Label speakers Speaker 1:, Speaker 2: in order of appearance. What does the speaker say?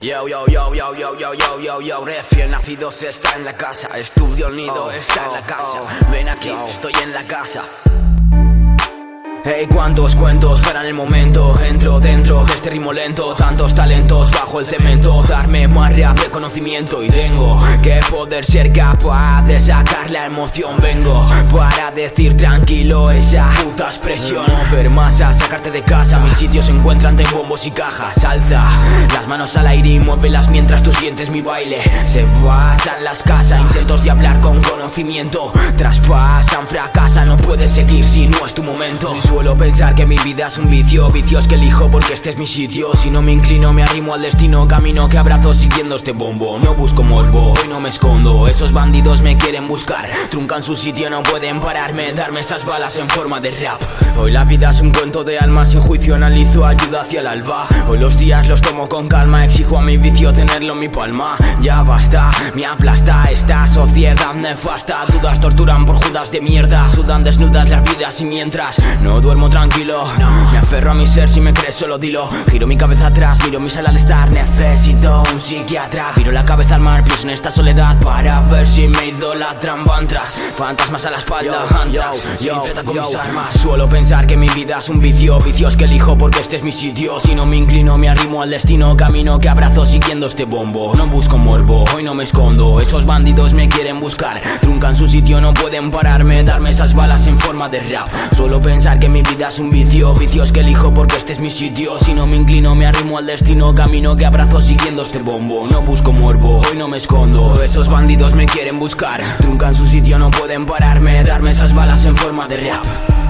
Speaker 1: Yo, yo, yo, yo, yo, yo, yo, yo, yo, recién nacidos está en la casa, estudio nido
Speaker 2: Oh,
Speaker 1: está en la
Speaker 2: oh,
Speaker 1: casa,
Speaker 2: oh,
Speaker 1: ven aquí,
Speaker 2: yo.
Speaker 1: estoy en la casa. Hey, cuántos cuentos paran el momento Entro dentro de ritmo lento Tantos talentos bajo el cemento. Darme más rap de conocimiento Y tengo que poder ser capaz De sacar la emoción. Vengo para decir tranquilo Esa puta expresión. Mover masa, sacarte de casa Mis sitios se encuentran de bombos y cajas. Alza las manos al aire y muévelas Mientras tú sientes mi baile. Se pasan las casas Intentos de hablar con conocimiento. Traspasan, fracasan No puedes seguir si no es tu momento. Suelo pensar que mi vida es un vicio Vicios que elijo porque este es mi sitio Si no me inclino me arrimo al destino. Camino que abrazo siguiendo este bombo. No busco morbo, hoy no me escondo. Esos bandidos me quieren buscar. Truncan su sitio, no pueden pararme. Darme esas balas en forma de rap. Hoy la vida es un cuento de alma Sin juicio analizo ayuda hacia el alba. Hoy los días los tomo con calma. Exijo a mi vicio tenerlo en mi palma. Ya basta, me aplasta esta sociedad nefasta. Dudas torturan por judas de mierda. Sudan desnudas las vidas y mientras No duermo tranquilo Me aferro a mi ser, si me crees solo dilo Giro mi cabeza atrás, miro mi sala al estar. Necesito un psiquiatra. Viro la cabeza al mar, pienso en esta soledad Para ver si me idolatran Van tras. Fantasmas a la espalda Andas, yo, con mis armas. Suelo pensar que mi vida es un vicio Vicios que elijo porque este es mi sitio. Si no me inclino, me arrimo al destino. Camino que abrazo siguiendo este bombo. No busco morbo, hoy no me escondo. Esos bandidos me quieren buscar. Truncan su sitio, no pueden pararme. Darme esas balas en forma de rap. Suelo pensar que mi vida es un vicio Vicios que elijo porque este es mi sitio. Si no me inclino, me arrimo al destino Camino que abrazo siguiendo este bombo. No busco morbo, hoy no me escondo. Esos bandidos me quieren buscar. Truncan su sitio, no pueden pararme Darme esas balas en forma de rap